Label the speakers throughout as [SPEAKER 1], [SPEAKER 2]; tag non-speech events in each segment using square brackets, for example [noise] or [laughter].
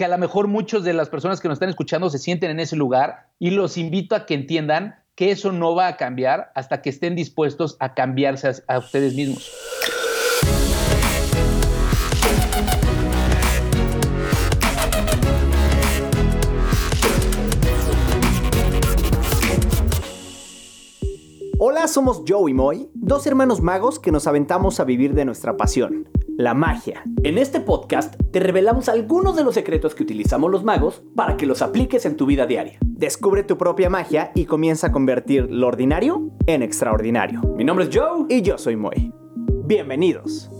[SPEAKER 1] que a lo mejor muchas de las personas que nos están escuchando se sienten en ese lugar y los invito a que entiendan que eso no va a cambiar hasta que estén dispuestos a cambiarse a, a ustedes mismos.
[SPEAKER 2] Hola, somos Joe y Moy, dos hermanos magos que nos aventamos a vivir de nuestra pasión, la magia. En este podcast te revelamos algunos de los secretos que utilizamos los magos para que los apliques en tu vida diaria. Descubre tu propia magia y comienza a convertir lo ordinario en extraordinario. Mi nombre es Joe y yo soy Moy. Bienvenidos.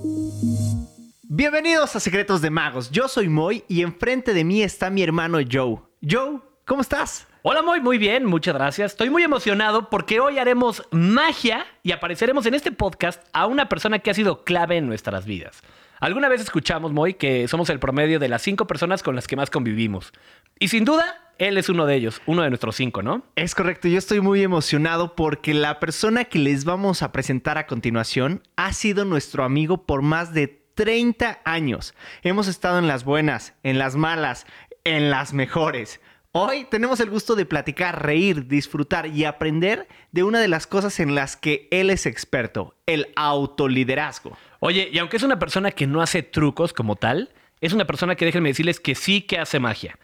[SPEAKER 3] Bienvenidos a Secretos de Magos. Yo soy Moy y enfrente de mí está mi hermano Joe. Joe, ¿cómo estás?
[SPEAKER 4] Hola, muy, muy bien, muchas gracias. Estoy muy emocionado porque hoy haremos magia y apareceremos en este podcast a una persona que ha sido clave en nuestras vidas. Alguna vez escuchamos, Moy, que somos el promedio de las cinco personas con las que más convivimos. Y sin duda, él es uno de ellos, uno de nuestros cinco, ¿no?
[SPEAKER 3] Es correcto, yo estoy muy emocionado porque la persona que les vamos a presentar a continuación ha sido nuestro amigo por más de 30 años. Hemos estado en las buenas, en las malas, en las mejores. Hoy tenemos el gusto de platicar, reír, disfrutar y aprender de una de las cosas en las que él es experto, el autoliderazgo.
[SPEAKER 4] Oye, y aunque es una persona que no hace trucos como tal, es una persona que déjenme decirles que sí que hace magia.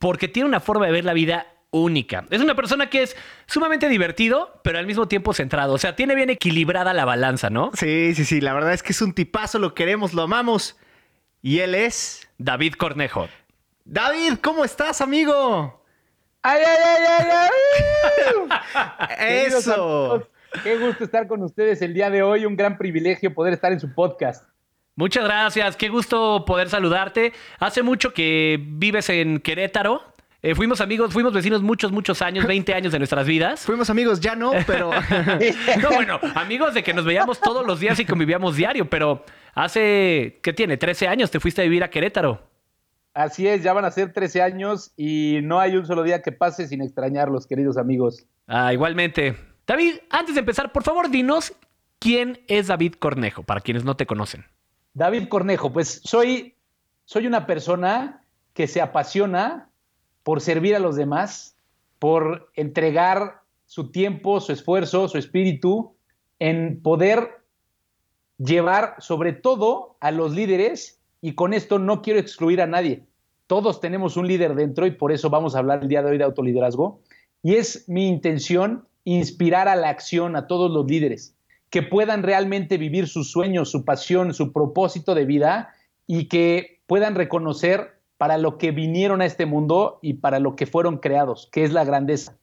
[SPEAKER 4] Porque tiene una forma de ver la vida única. Es una persona que es sumamente divertido, pero al mismo tiempo centrado. O sea, tiene bien equilibrada la balanza, ¿no?
[SPEAKER 3] Sí, sí, sí. La verdad es que es un tipazo, lo queremos, lo amamos. Y él es
[SPEAKER 4] David Cornejo.
[SPEAKER 3] David, ¿cómo estás, amigo?
[SPEAKER 1] ¡Ay, ay, ay, ay! ay! [laughs]
[SPEAKER 3] Eso.
[SPEAKER 1] Qué gusto estar con ustedes el día de hoy. Un gran privilegio poder estar en su podcast.
[SPEAKER 4] Muchas gracias. Qué gusto poder saludarte. Hace mucho que vives en Querétaro. Eh, fuimos amigos, fuimos vecinos muchos, muchos años, [laughs] 20 años de nuestras vidas.
[SPEAKER 3] Fuimos amigos, ya no, pero... [laughs]
[SPEAKER 4] no, bueno, amigos de que nos veíamos todos los días y convivíamos diario, pero hace, ¿qué tiene? 13 años te fuiste a vivir a Querétaro.
[SPEAKER 1] Así es, ya van a ser 13 años y no hay un solo día que pase sin extrañarlos, queridos amigos.
[SPEAKER 4] Ah, igualmente. David, antes de empezar, por favor, dinos quién es David Cornejo, para quienes no te conocen.
[SPEAKER 1] David Cornejo, pues soy, soy una persona que se apasiona por servir a los demás, por entregar su tiempo, su esfuerzo, su espíritu en poder llevar sobre todo a los líderes y con esto no quiero excluir a nadie. Todos tenemos un líder dentro y por eso vamos a hablar el día de hoy de autoliderazgo. Y es mi intención inspirar a la acción a todos los líderes, que puedan realmente vivir sus sueños, su pasión, su propósito de vida y que puedan reconocer para lo que vinieron a este mundo y para lo que fueron creados, que es la grandeza.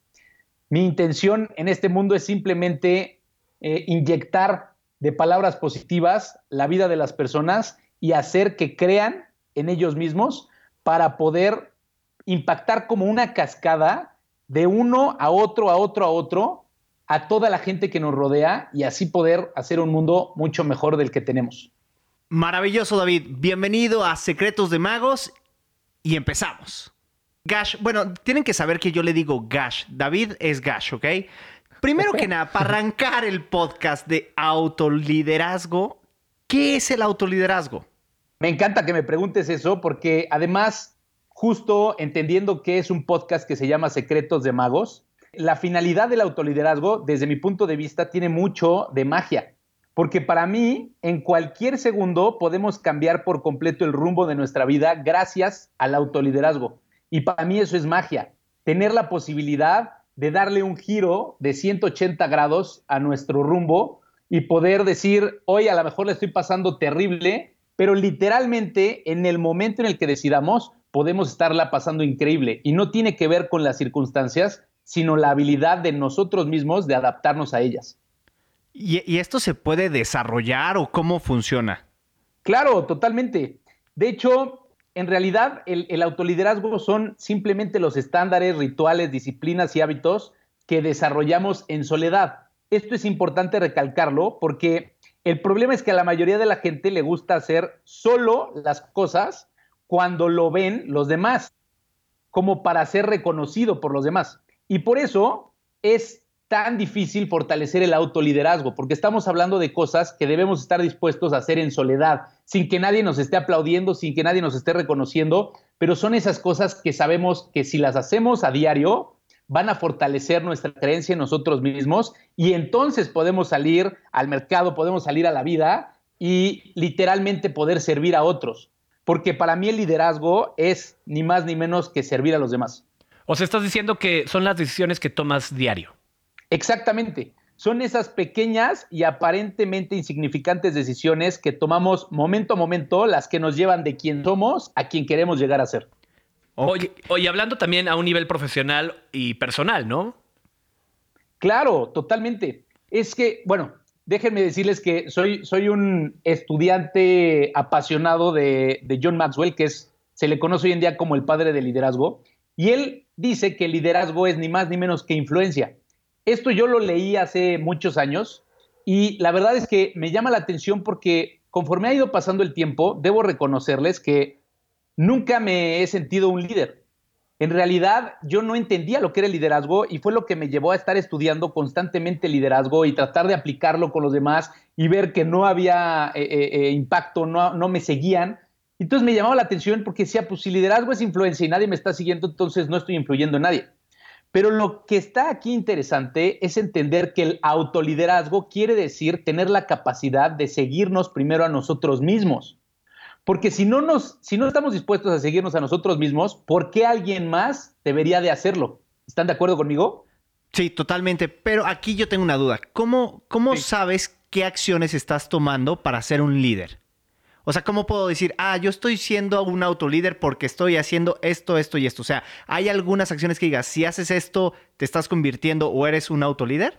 [SPEAKER 1] Mi intención en este mundo es simplemente eh, inyectar de palabras positivas la vida de las personas y hacer que crean en ellos mismos para poder impactar como una cascada de uno a otro, a otro, a otro, a toda la gente que nos rodea y así poder hacer un mundo mucho mejor del que tenemos.
[SPEAKER 3] Maravilloso, David. Bienvenido a Secretos de Magos y empezamos. Gash, bueno, tienen que saber que yo le digo Gash. David es Gash, ¿ok? Primero que [laughs] nada, para arrancar el podcast de autoliderazgo, ¿qué es el autoliderazgo?
[SPEAKER 1] Me encanta que me preguntes eso porque además, justo entendiendo que es un podcast que se llama Secretos de Magos, la finalidad del autoliderazgo, desde mi punto de vista, tiene mucho de magia. Porque para mí, en cualquier segundo podemos cambiar por completo el rumbo de nuestra vida gracias al autoliderazgo. Y para mí eso es magia. Tener la posibilidad de darle un giro de 180 grados a nuestro rumbo y poder decir, hoy a lo mejor le estoy pasando terrible, pero literalmente en el momento en el que decidamos podemos estarla pasando increíble. Y no tiene que ver con las circunstancias, sino la habilidad de nosotros mismos de adaptarnos a ellas.
[SPEAKER 3] ¿Y, y esto se puede desarrollar o cómo funciona?
[SPEAKER 1] Claro, totalmente. De hecho, en realidad el, el, autoliderazgo son simplemente los estándares, rituales, disciplinas y hábitos que desarrollamos en soledad. Esto es importante recalcarlo porque el problema es que a la mayoría de la gente le gusta hacer solo las cosas cuando lo ven los demás, como para ser reconocido por los demás. Y por eso es tan difícil fortalecer el autoliderazgo, porque estamos hablando de cosas que debemos estar dispuestos a hacer en soledad, sin que nadie nos esté aplaudiendo, sin que nadie nos esté reconociendo, pero son esas cosas que sabemos que si las hacemos a diario, van a fortalecer nuestra creencia en nosotros mismos y entonces podemos salir al mercado, podemos salir a la vida y literalmente poder servir a otros. Porque para mí el liderazgo es ni más ni menos que servir a los demás.
[SPEAKER 4] O sea, estás diciendo que son las decisiones que tomas diario.
[SPEAKER 1] Exactamente. Son esas pequeñas y aparentemente insignificantes decisiones que tomamos momento a momento, las que nos llevan de quien somos a quien queremos llegar a ser.
[SPEAKER 4] Oye, oye, hablando también a un nivel profesional y personal, ¿no?
[SPEAKER 1] Claro, totalmente. Es que, bueno, déjenme decirles que soy, soy un estudiante apasionado de, de, John Maxwell, que es, se le conoce hoy en día como el padre del liderazgo, y él dice que el liderazgo es ni más ni menos que influencia. Esto yo lo leí hace muchos años y la verdad es que me llama la atención porque conforme ha ido pasando el tiempo, debo reconocerles que nunca me he sentido un líder. En realidad, yo no entendía lo que era el liderazgo y fue lo que me llevó a estar estudiando constantemente liderazgo y tratar de aplicarlo con los demás y ver que no había eh, eh, eh, impacto, no, no me seguían. Entonces me llamaba la atención porque decía, pues si liderazgo es influencia y nadie me está siguiendo, entonces no estoy influyendo en nadie. Pero lo que está aquí interesante es entender que el autoliderazgo quiere decir tener la capacidad de seguirnos primero a nosotros mismos. Porque si no, nos, si no estamos dispuestos a seguirnos a nosotros mismos, ¿por qué alguien más debería de hacerlo? ¿Están de acuerdo conmigo?
[SPEAKER 3] Sí, totalmente. Pero aquí yo tengo una duda. ¿Cómo, cómo sí. sabes qué acciones estás tomando para ser un líder? O sea, ¿cómo puedo decir, ah, yo estoy siendo un autolíder porque estoy haciendo esto, esto y esto? O sea, ¿hay algunas acciones que digas, si haces esto, te estás convirtiendo o eres un autolíder?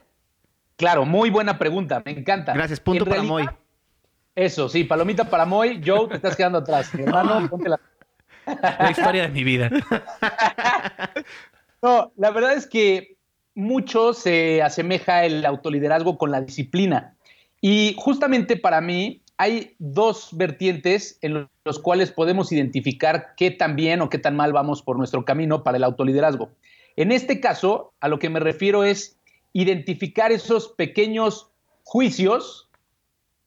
[SPEAKER 1] Claro, muy buena pregunta, me encanta.
[SPEAKER 3] Gracias, punto en para realidad, Moy.
[SPEAKER 1] Eso, sí, palomita para Moy, Joe, te estás quedando atrás. Mi hermano, [laughs] ponte la...
[SPEAKER 4] la historia de mi vida. [laughs]
[SPEAKER 1] no, la verdad es que mucho se asemeja el autoliderazgo con la disciplina. Y justamente para mí hay dos vertientes en los cuales podemos identificar qué tan bien o qué tan mal vamos por nuestro camino para el autoliderazgo. En este caso, a lo que me refiero es identificar esos pequeños juicios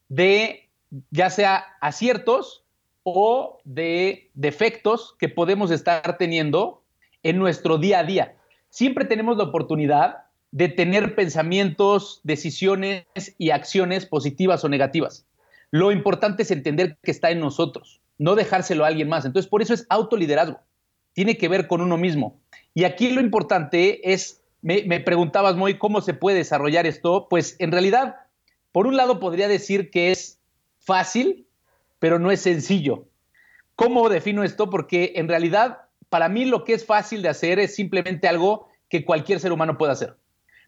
[SPEAKER 1] de ya sea aciertos o de defectos que podemos estar teniendo en nuestro día a día. Siempre tenemos la oportunidad de tener pensamientos, decisiones y acciones positivas o negativas. Lo importante es entender que está en nosotros, no dejárselo a alguien más. Entonces, por eso es autoliderazgo. Tiene que ver con uno mismo. Y aquí lo importante es, me, preguntabas, Moy, ¿cómo se puede desarrollar esto? Pues en realidad, por un lado podría decir que es fácil, pero no es sencillo. ¿Cómo defino esto? Porque en realidad, para mí lo que es fácil de hacer es simplemente algo que cualquier ser humano puede hacer.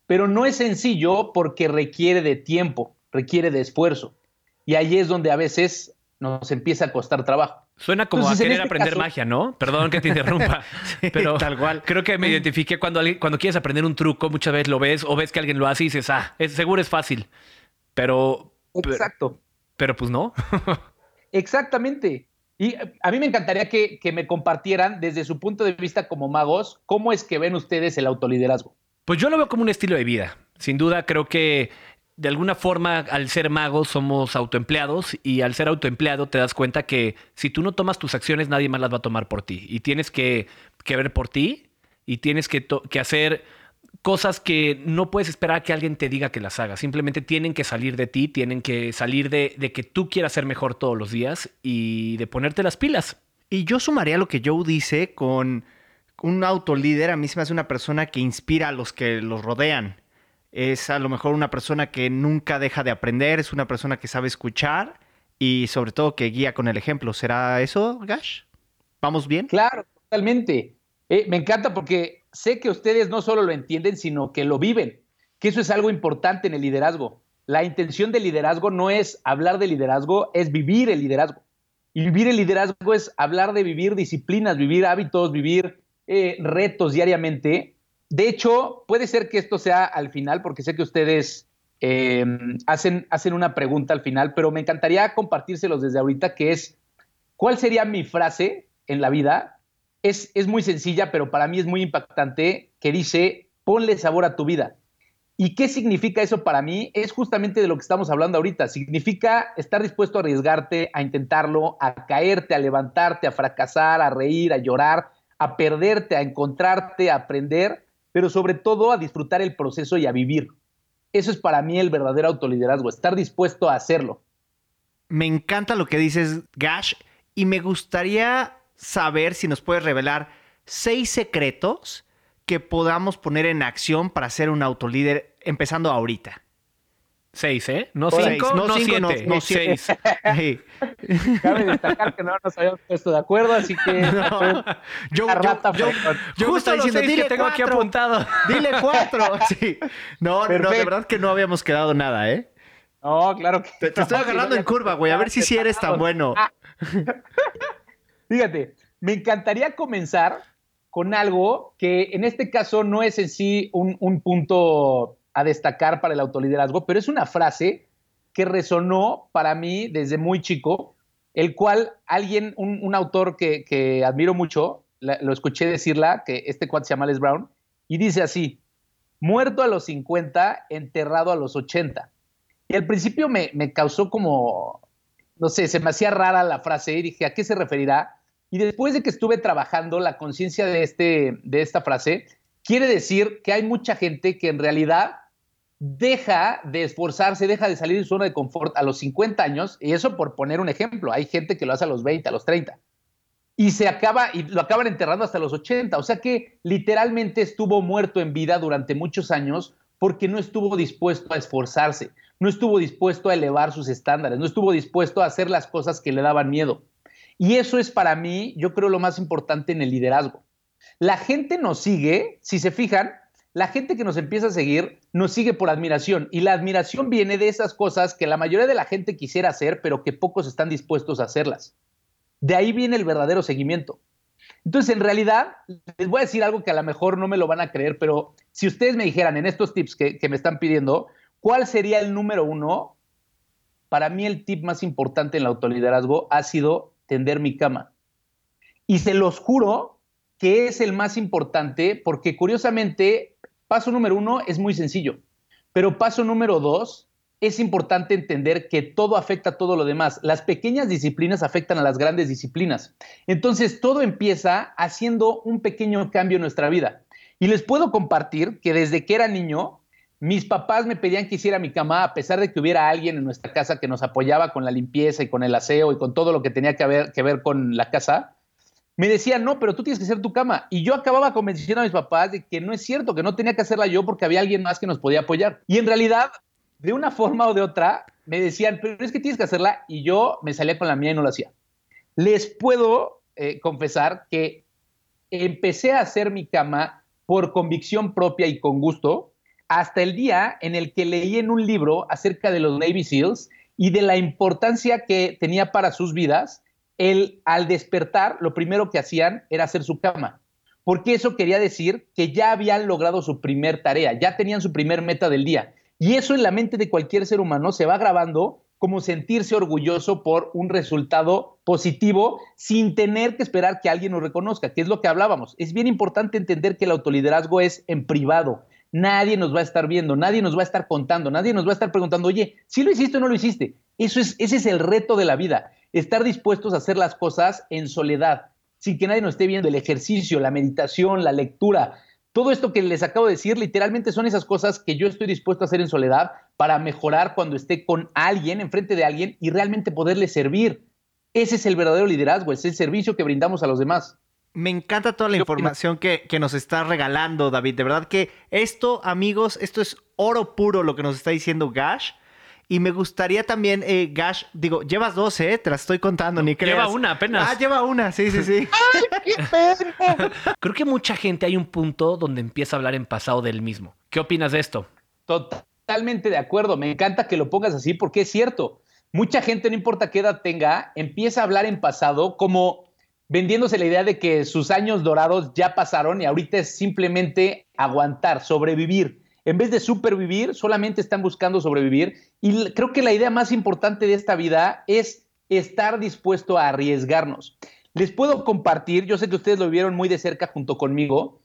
[SPEAKER 1] Pero no es sencillo porque requiere de tiempo, requiere de esfuerzo. Y ahí es donde a veces nos empieza a costar trabajo.
[SPEAKER 4] Suena como Entonces, a querer este aprender caso... magia, ¿no? Perdón que te interrumpa, [laughs] sí, [laughs] pero tal cual. Creo que me identifiqué cuando, cuando quieres aprender un truco, muchas veces lo ves o ves que alguien lo hace y dices, ah, es, seguro es fácil. Pero.
[SPEAKER 1] Exacto.
[SPEAKER 4] Pero, pero pues no. [laughs]
[SPEAKER 1] Exactamente. Y a mí me encantaría que, que, me compartieran desde su punto de vista como magos, cómo es que ven ustedes el autoliderazgo.
[SPEAKER 4] Pues yo lo veo como un estilo de vida. Sin duda, creo que de alguna forma, al ser magos, somos autoempleados y al ser autoempleado te das cuenta que si tú no tomas tus acciones, nadie más las va a tomar por ti. Y tienes que, que ver por ti y tienes que, que hacer cosas que no puedes esperar a que alguien te diga que las haga. Simplemente tienen que salir de ti, tienen que salir de, de, que tú quieras ser mejor todos los días y de ponerte las pilas.
[SPEAKER 3] Y yo sumaría lo que Joe dice con un autolíder. A mí se me hace una persona que inspira a los que los rodean. Es a lo mejor una persona que nunca deja de aprender, es una persona que sabe escuchar y sobre todo que guía con el ejemplo. ¿Será eso, Gash? ¿Vamos bien?
[SPEAKER 1] Claro, totalmente. Eh, me encanta porque sé que ustedes no solo lo entienden, sino que lo viven, que eso es algo importante en el liderazgo. La intención del liderazgo no es hablar de liderazgo, es vivir el liderazgo. Y vivir el liderazgo es hablar de vivir disciplinas, vivir hábitos, vivir eh, retos diariamente. De hecho, puede ser que esto sea al final, porque sé que ustedes eh, hacen, hacen una pregunta al final, pero me encantaría compartírselos desde ahorita, que es, ¿cuál sería mi frase en la vida es, es, muy sencilla, pero para mí es muy impactante, que dice, ponle sabor a tu vida. ¿Y qué significa eso para mí? Es justamente de lo que estamos hablando ahorita. Significa estar dispuesto a arriesgarte, a intentarlo, a caerte, a levantarte, a fracasar, a reír, a llorar, a perderte, a encontrarte, a aprender, pero sobre todo a disfrutar el proceso y a vivir. Eso es para mí el verdadero autoliderazgo, estar dispuesto a hacerlo.
[SPEAKER 3] Me encanta lo que dices, Gash, y me gustaría saber si nos puedes revelar seis secretos que podamos poner en acción para ser un autolíder empezando ahorita.
[SPEAKER 4] Seis, ¿eh? No cinco, no, siete, no, no seis. [laughs]
[SPEAKER 1] Cabe destacar que no nos habíamos puesto de acuerdo, así que... [laughs] No.
[SPEAKER 3] Yo, yo, yo, justo diciendo, dile que tengo aquí apuntado. [laughs] Dile cuatro. Sí. No, no, de verdad que no habíamos quedado nada, ¿eh?
[SPEAKER 1] No, claro que
[SPEAKER 3] Te, te estoy agarrando en curva, güey, a ver si sí eres tan bueno.
[SPEAKER 1] Fíjate, me encantaría comenzar con algo que en este caso no es en sí un, un punto a destacar para el autoliderazgo, pero es una frase que resonó para mí desde muy chico, el cual alguien, un, autor que, admiro mucho, lo escuché decirla, que este cuate se llama Les Brown, y dice así, muerto a los 50, enterrado a los 80. Y al principio me, me causó como, no sé, se me hacía rara la frase y dije, ¿a qué se referirá? Y después de que estuve trabajando la conciencia de, este, de esta frase, quiere decir que hay mucha gente que en realidad deja de esforzarse, deja de salir de su zona de confort a los 50 años, y eso por poner un ejemplo, hay gente que lo hace a los 20, a los 30, y se acaba, y lo acaban enterrando hasta los 80, o sea que literalmente estuvo muerto en vida durante muchos años porque no estuvo dispuesto a esforzarse, no estuvo dispuesto a elevar sus estándares, no estuvo dispuesto a hacer las cosas que le daban miedo. Y eso es para mí, yo creo, lo más importante en el liderazgo. La gente nos sigue, si se fijan, la gente que nos empieza a seguir nos sigue por admiración y la admiración viene de esas cosas que la mayoría de la gente quisiera hacer, pero que pocos están dispuestos a hacerlas. De ahí viene el verdadero seguimiento. Entonces, en realidad, les voy a decir algo que a lo mejor no me lo van a creer, pero si ustedes me dijeran en estos tips que, que me están pidiendo, ¿cuál sería el número uno? Para mí el tip más importante en el autoliderazgo ha sido tender mi cama. Y se los juro que es el más importante porque curiosamente Paso número uno es muy sencillo, pero paso número dos es importante entender que todo afecta a todo lo demás. Las pequeñas disciplinas afectan a las grandes disciplinas. Entonces, todo empieza haciendo un pequeño cambio en nuestra vida. Y les puedo compartir que desde que era niño, mis papás me pedían que hiciera mi cama, a pesar de que hubiera alguien en nuestra casa que nos apoyaba con la limpieza y con el aseo y con todo lo que tenía que ver, que ver con la casa me decían, no, pero tú tienes que hacer tu cama. Y yo acababa convenciendo a mis papás de que no es cierto, que no tenía que hacerla yo porque había alguien más que nos podía apoyar. Y en realidad, de una forma o de otra, me decían, pero es que tienes que hacerla. Y yo me salía con la mía y no lo hacía. Les puedo eh, confesar que empecé a hacer mi cama por convicción propia y con gusto, hasta el día en el que leí en un libro acerca de los Navy SEALs y de la importancia que tenía para sus vidas él al despertar, lo primero que hacían era hacer su cama, porque eso quería decir que ya habían logrado su primer tarea, ya tenían su primer meta del día. Y eso en la mente de cualquier ser humano se va grabando como sentirse orgulloso por un resultado positivo sin tener que esperar que alguien nos reconozca, que es lo que hablábamos. Es bien importante entender que el autoliderazgo es en privado. Nadie nos va a estar viendo, nadie nos va a estar contando, nadie nos va a estar preguntando, oye, ¿sí lo hiciste o no lo hiciste? Eso es, ese es el reto de la vida estar dispuestos a hacer las cosas en soledad, sin que nadie nos esté viendo, el ejercicio, la meditación, la lectura. Todo esto que les acabo de decir, literalmente son esas cosas que yo estoy dispuesto a hacer en soledad para mejorar cuando esté con alguien, enfrente de alguien y realmente poderle servir. Ese es el verdadero liderazgo, es el servicio que brindamos a los demás.
[SPEAKER 3] Me encanta toda la información que, que, nos está regalando, David. De verdad que esto, amigos, esto es oro puro lo que nos está diciendo Gash. Y me gustaría también, eh, Gash, digo, llevas dos, ¿eh? Te las estoy contando, ni creas.
[SPEAKER 4] Lleva una apenas.
[SPEAKER 3] Ah, lleva una, sí, sí, sí. [laughs]
[SPEAKER 1] ¡Ay, qué pena! [laughs]
[SPEAKER 4] Creo que mucha gente hay un punto donde empieza a hablar en pasado del mismo. ¿Qué opinas de esto?
[SPEAKER 1] Totalmente de acuerdo. Me encanta que lo pongas así porque es cierto. Mucha gente, no importa qué edad tenga, empieza a hablar en pasado como vendiéndose la idea de que sus años dorados ya pasaron y ahorita es simplemente aguantar, sobrevivir en vez de supervivir, solamente están buscando sobrevivir. Y creo que la idea más importante de esta vida es estar dispuesto a arriesgarnos. Les puedo compartir, yo sé que ustedes lo vivieron muy de cerca junto conmigo,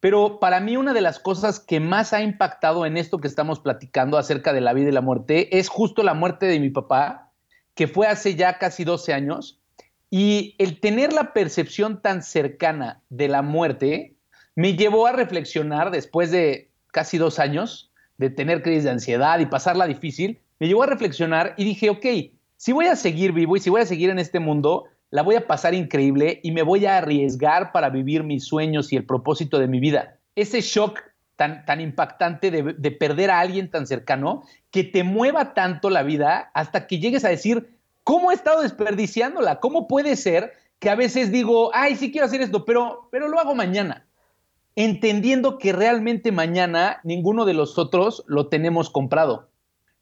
[SPEAKER 1] Pero para mí una de las cosas que más ha impactado en esto que estamos platicando acerca de la vida y la muerte es justo la muerte de mi papá, que fue hace ya casi 12 años. Y el tener la percepción tan cercana de la muerte me llevó a reflexionar después de casi dos años de tener crisis de ansiedad y pasarla difícil, me llevó a reflexionar y dije, ok, si voy a seguir vivo y si voy a seguir en este mundo, la voy a pasar increíble y me voy a arriesgar para vivir mis sueños y el propósito de mi vida. Ese shock tan, tan impactante de, de perder a alguien tan cercano que te mueva tanto la vida hasta que llegues a decir, ¿cómo he estado desperdiciándola? ¿Cómo puede ser que a veces digo, ay, sí quiero hacer esto, pero, pero lo hago mañana? Entendiendo que realmente mañana ninguno de los otros lo tenemos comprado.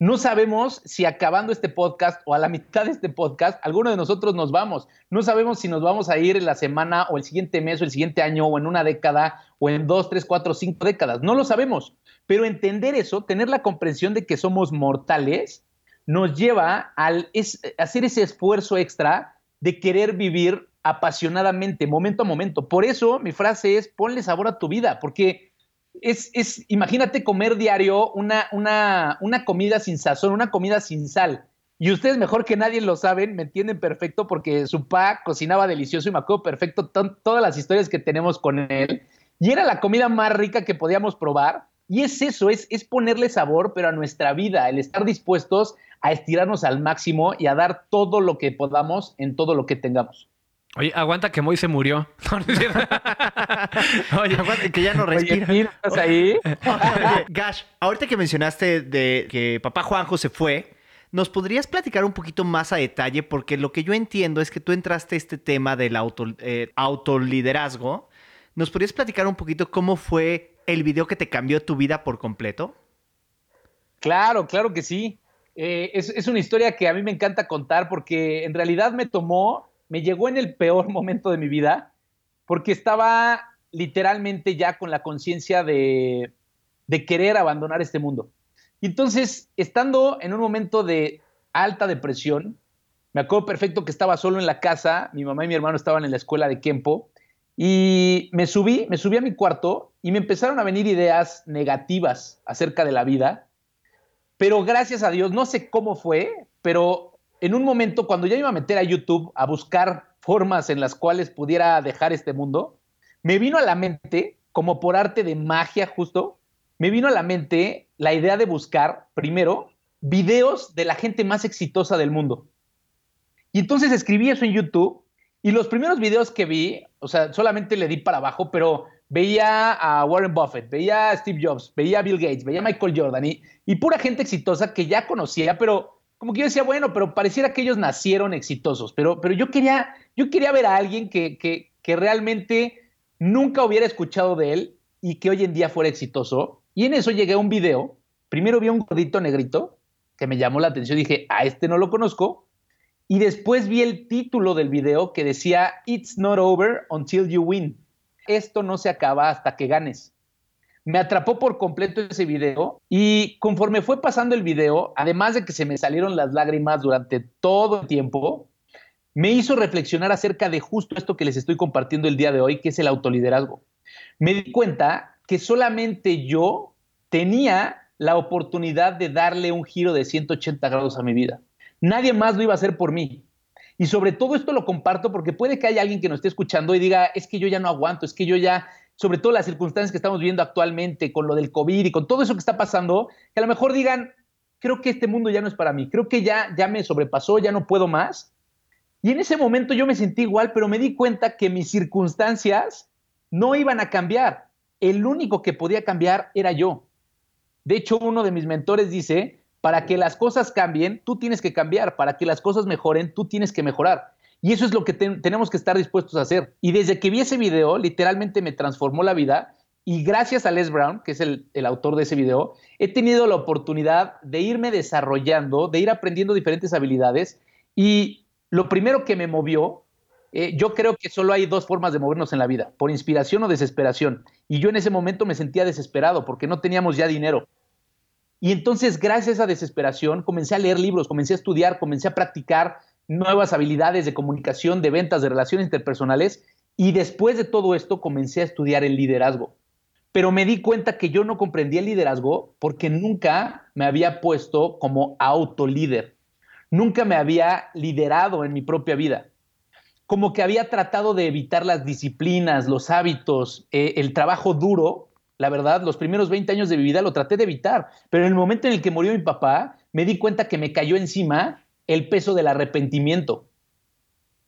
[SPEAKER 1] No sabemos si acabando este podcast o a la mitad de este podcast, alguno de nosotros nos vamos. No sabemos si nos vamos a ir en la semana o el siguiente mes o el siguiente año o en una década o en dos, tres, cuatro, cinco décadas. No lo sabemos. Pero entender eso, tener la comprensión de que somos mortales, nos lleva al hacer ese esfuerzo extra de querer vivir apasionadamente, momento a momento. Por eso mi frase es, ponle sabor a tu vida, porque es, imagínate comer diario una, comida sin sazón, una comida sin sal. Y ustedes mejor que nadie lo saben, me entienden perfecto porque su pa cocinaba delicioso y me acuerdo perfecto todas las historias que tenemos con él. Y era la comida más rica que podíamos probar. Y es eso, es, es ponerle sabor, pero a nuestra vida, el estar dispuestos a estirarnos al máximo y a dar todo lo que podamos en todo lo que tengamos.
[SPEAKER 4] Oye, aguanta que Moy se murió. [laughs]
[SPEAKER 3] Oye, aguanta que ya no respira.
[SPEAKER 1] Oye, ¿estás ahí?
[SPEAKER 3] Oye, Gash, ahorita que mencionaste de que papá Juanjo se fue, ¿nos podrías platicar un poquito más a detalle? Porque lo que yo entiendo es que tú entraste a este tema del auto, eh, autoliderazgo. ¿Nos podrías platicar un poquito cómo fue el video que te cambió tu vida por completo?
[SPEAKER 1] Claro, claro que sí. Eh, es, una historia que a mí me encanta contar porque en realidad me tomó me llegó en el peor [laughs] momento de mi vida porque estaba literalmente ya con la conciencia de, querer abandonar este mundo. Y entonces, estando en un momento de alta depresión, me acuerdo perfecto que estaba solo en la casa, mi mamá y mi hermano estaban en la escuela de Kempo, y me subí, me subí a mi cuarto y me empezaron a venir ideas negativas acerca de la vida, pero gracias a Dios, no sé cómo fue, pero en un momento, cuando ya iba a meter a YouTube a buscar formas en las cuales pudiera dejar este mundo, me vino a la mente, como por arte de magia justo, me vino a la mente la idea de buscar, primero, videos de la gente más exitosa del mundo. Y entonces escribí eso en YouTube y los primeros videos que vi, o sea, solamente le di para abajo, pero veía a Warren Buffett, veía a Steve Jobs, veía a Bill Gates, veía a Michael Jordan y, y pura gente exitosa que ya conocía, pero como que yo decía, bueno, pero pareciera que ellos nacieron exitosos, pero, pero yo, quería, yo quería ver a alguien que, que, que realmente nunca hubiera escuchado de él y que hoy en día fuera exitoso. Y en eso llegué a un video. Primero vi a un gordito negrito que me llamó la atención. Dije, a este no lo conozco. Y después vi el título del video que decía, It's not over until you win. Esto no se acaba hasta que ganes. Me atrapó por completo ese video y conforme fue pasando el video, además de que se me salieron las lágrimas durante todo el tiempo, me hizo reflexionar acerca de justo esto que les estoy compartiendo el día de hoy, que es el autoliderazgo. Me di cuenta que solamente yo tenía la oportunidad de darle un giro de 180 grados a mi vida. Nadie más lo iba a hacer por mí. Y sobre todo esto lo comparto porque puede que haya alguien que nos esté escuchando y diga, es que yo ya no aguanto, es que yo ya sobre todo las circunstancias que estamos viviendo actualmente con lo del COVID y con todo eso que está pasando, que a lo mejor digan, creo que este mundo ya no es para mí, creo que ya, ya me sobrepasó, ya no puedo más. Y en ese momento yo me sentí igual, pero me di cuenta que mis circunstancias no iban a cambiar. El único que podía cambiar era yo. De hecho, uno de mis mentores dice, para que las cosas cambien, tú tienes que cambiar, para que las cosas mejoren, tú tienes que mejorar. Y eso es lo que tenemos que estar dispuestos a hacer. Y desde que vi ese video, literalmente me transformó la vida. Y gracias a Les Brown, que es el, autor de ese video, he tenido la oportunidad de irme desarrollando, de ir aprendiendo diferentes habilidades. Y lo primero que me movió, eh, yo creo que solo hay dos formas de movernos en la vida, por inspiración o desesperación. Y yo en ese momento me sentía desesperado porque no teníamos ya dinero. Y entonces, gracias a esa desesperación, comencé a leer libros, comencé a estudiar, comencé a practicar, nuevas habilidades de comunicación, de ventas, de relaciones interpersonales. Y después de todo esto comencé a estudiar el liderazgo. pero me di cuenta que yo no comprendía el liderazgo porque nunca me había puesto como autolíder. Nunca me había liderado en mi propia vida. Como que había tratado de evitar las disciplinas, los hábitos, eh, el trabajo duro. La verdad, los primeros 20 años de mi vida lo traté de evitar, pero en el momento en el que murió mi papá, me di cuenta que me cayó encima el peso del arrepentimiento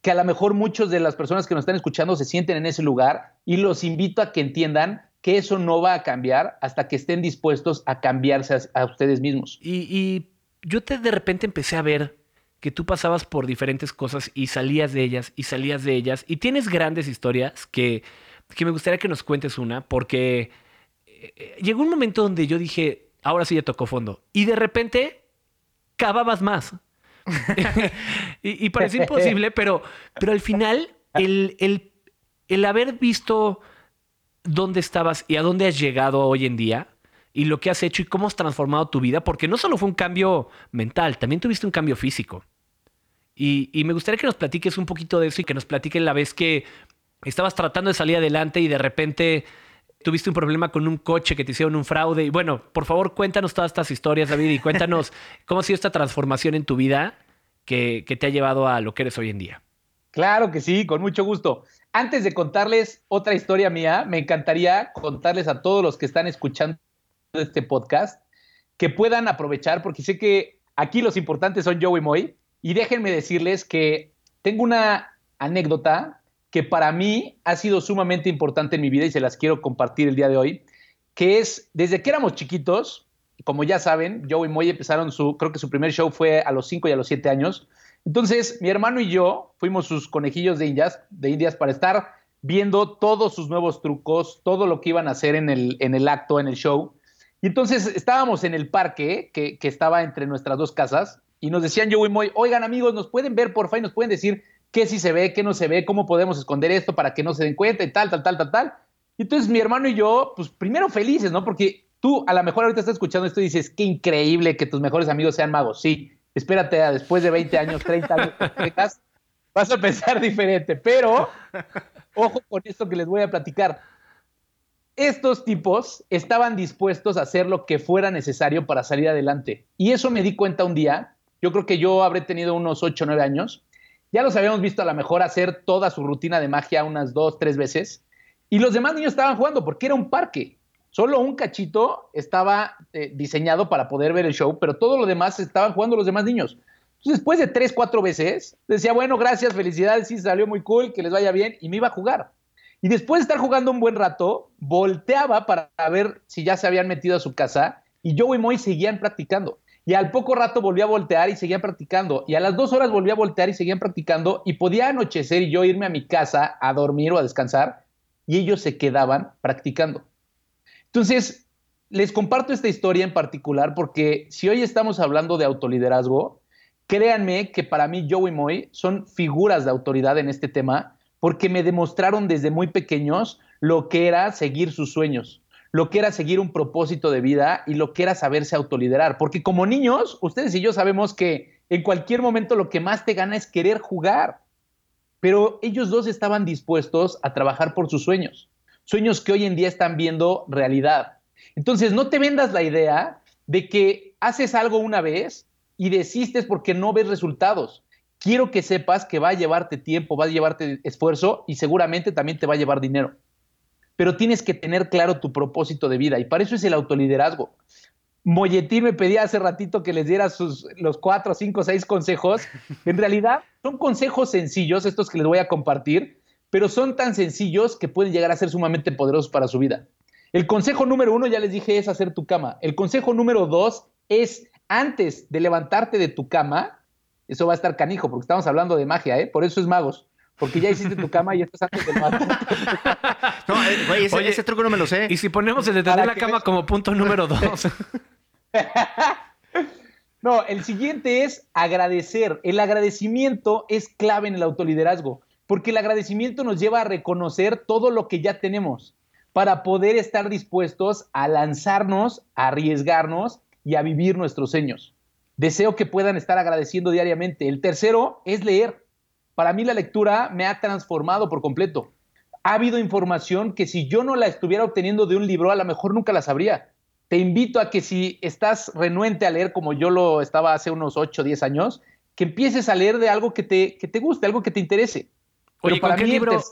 [SPEAKER 1] que a lo mejor muchos de las personas que nos están escuchando se sienten en ese lugar y los invito a que entiendan que eso no va a cambiar hasta que estén dispuestos a cambiarse a, ustedes mismos.
[SPEAKER 4] Y, yo te de repente empecé a ver que tú pasabas por diferentes cosas y salías de ellas y salías de ellas y tienes grandes historias que, que me gustaría que nos cuentes una porque llegó un momento donde yo dije, ahora sí ya tocó fondo y de repente cavabas más. [laughs] [laughs] y, y, parece imposible, pero, pero al final el, el, el haber visto dónde estabas y a dónde has llegado hoy en día y lo que has hecho y cómo has transformado tu vida, porque no solo fue un cambio mental, también tuviste un cambio físico. Y, y, me gustaría que nos platiques un poquito de eso y que nos platiques la vez que estabas tratando de salir adelante y de repente tuviste un problema con un coche que te hicieron un fraude. Y bueno, por favor, cuéntanos todas estas historias, David, y cuéntanos [laughs] cómo ha sido esta transformación en tu vida que, que te ha llevado a lo que eres hoy en día.
[SPEAKER 1] Claro que sí, con mucho gusto. Antes de contarles otra historia mía, me encantaría contarles a todos los que están escuchando este podcast que puedan aprovechar, porque sé que aquí los importantes son Joe y Moy, y déjenme decirles que tengo una anécdota que para mí ha sido sumamente importante en mi vida y se las quiero compartir el día de hoy, que es desde que éramos chiquitos, como ya saben, Joe y Moy empezaron su, creo que su primer show fue a los 5 y a los 7 años, entonces, mi hermano y yo fuimos sus conejillos de indias, de indias para estar viendo todos sus nuevos trucos, todo lo que iban a hacer en el, en el acto, en el show. Y entonces estábamos en el parque que, que estaba entre nuestras dos casas y nos decían yo y Moy, oigan amigos, nos pueden ver porfa y nos pueden decir qué sí se ve, qué no se ve, cómo podemos esconder esto para que no se den cuenta y tal, tal, tal, tal, tal. Y entonces mi hermano y yo, pues primero felices, ¿no? Porque tú a lo mejor ahorita estás escuchando esto y dices, qué increíble que tus mejores amigos sean magos. Sí, espérate a después de 20 años, 30 años, vas a pensar diferente. Pero, ojo con esto que les voy a platicar. Estos tipos estaban dispuestos a hacer lo que fuera necesario para salir adelante. Y eso me di cuenta un día. Yo creo que yo habré tenido unos 8 o 9 años. Ya los habíamos visto a lo mejor hacer toda su rutina de magia unas dos, tres veces. Y los demás niños estaban jugando porque era un parque. Solo un cachito estaba eh, diseñado para poder ver el show, pero todo lo demás estaban jugando los demás niños. Entonces, después de tres, cuatro veces, decía, bueno, gracias, felicidades, sí, salió muy cool, que les vaya bien, y me iba a jugar. Y después de estar jugando un buen rato, volteaba para ver si ya se habían metido a su casa, y yo y Moy seguían practicando. Y al poco rato volví a voltear y seguían practicando. Y a las dos horas volví a voltear y seguían practicando. Y podía anochecer y yo irme a mi casa a dormir o a descansar. Y ellos se quedaban practicando. Entonces, les comparto esta historia en particular porque si hoy estamos hablando de autoliderazgo, créanme que para mí Joe y Moy son figuras de autoridad en este tema porque me demostraron desde muy pequeños lo que era seguir sus sueños, lo que era seguir un propósito de vida y lo que era saberse autoliderar. Porque como niños, ustedes y yo sabemos que en cualquier momento lo que más te gana es querer jugar. Pero ellos dos estaban dispuestos a trabajar por sus sueños sueños que hoy en día están viendo realidad. Entonces, no te vendas la idea de que haces algo una vez y desistes porque no ves resultados. Quiero que sepas que va a llevarte tiempo, va a llevarte esfuerzo y seguramente también te va a llevar dinero. Pero tienes que tener claro tu propósito de vida y para eso es el autoliderazgo. Molletín me pedía hace ratito que les diera sus, los cuatro, cinco, seis consejos. [laughs] En realidad son consejos sencillos, estos que les voy a compartir, pero son tan sencillos que pueden llegar a ser sumamente poderosos para su vida. El consejo número uno, ya les dije, es hacer tu cama. El consejo número dos es antes de levantarte de tu cama, eso va a estar canijo, porque estamos hablando de magia, ¿eh? Por eso es magos. Porque ya hiciste tu cama y estás antes de levantarte. [laughs]
[SPEAKER 3] no, eh, güey, ese, truco no me lo sé.
[SPEAKER 4] Y si ponemos el de tener la cama como punto número dos. [laughs]
[SPEAKER 1] no, el siguiente es agradecer. El agradecimiento es clave en el autoliderazgo porque el agradecimiento nos lleva a reconocer todo lo que ya tenemos para poder estar dispuestos a lanzarnos, a arriesgarnos y a vivir nuestros sueños. Deseo que puedan estar agradeciendo diariamente. El tercero es leer. Para mí la lectura me ha transformado por completo. Ha habido información que si yo no la estuviera obteniendo de un libro, a lo mejor nunca la sabría. Te invito a que si estás renuente a leer como yo lo estaba hace unos 8 o 10 años, que empieces a leer de algo que te, que te guste, algo que te interese.
[SPEAKER 4] Oye, ¿con qué libro?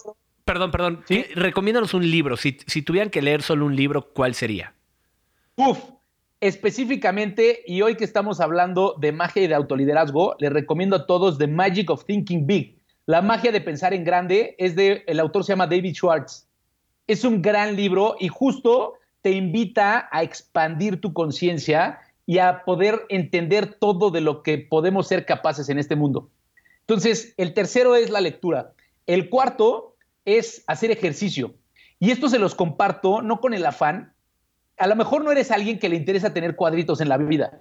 [SPEAKER 4] Perdón, perdón. ¿Sí? Recomiéndanos un libro. Si, si tuvieran que leer solo un libro, ¿cuál sería?
[SPEAKER 1] Uf, específicamente, y hoy que estamos hablando de magia y de autoliderazgo, les recomiendo a todos The Magic of Thinking Big. La magia de pensar en grande es de, el autor se llama David Schwartz. Es un gran libro y justo te invita a expandir tu conciencia y a poder entender todo de lo que podemos ser capaces en este mundo. Entonces, el tercero es la lectura. El cuarto es hacer ejercicio. Y esto se los comparto no con el afán. A lo mejor no eres alguien que le interesa tener cuadritos en la vida,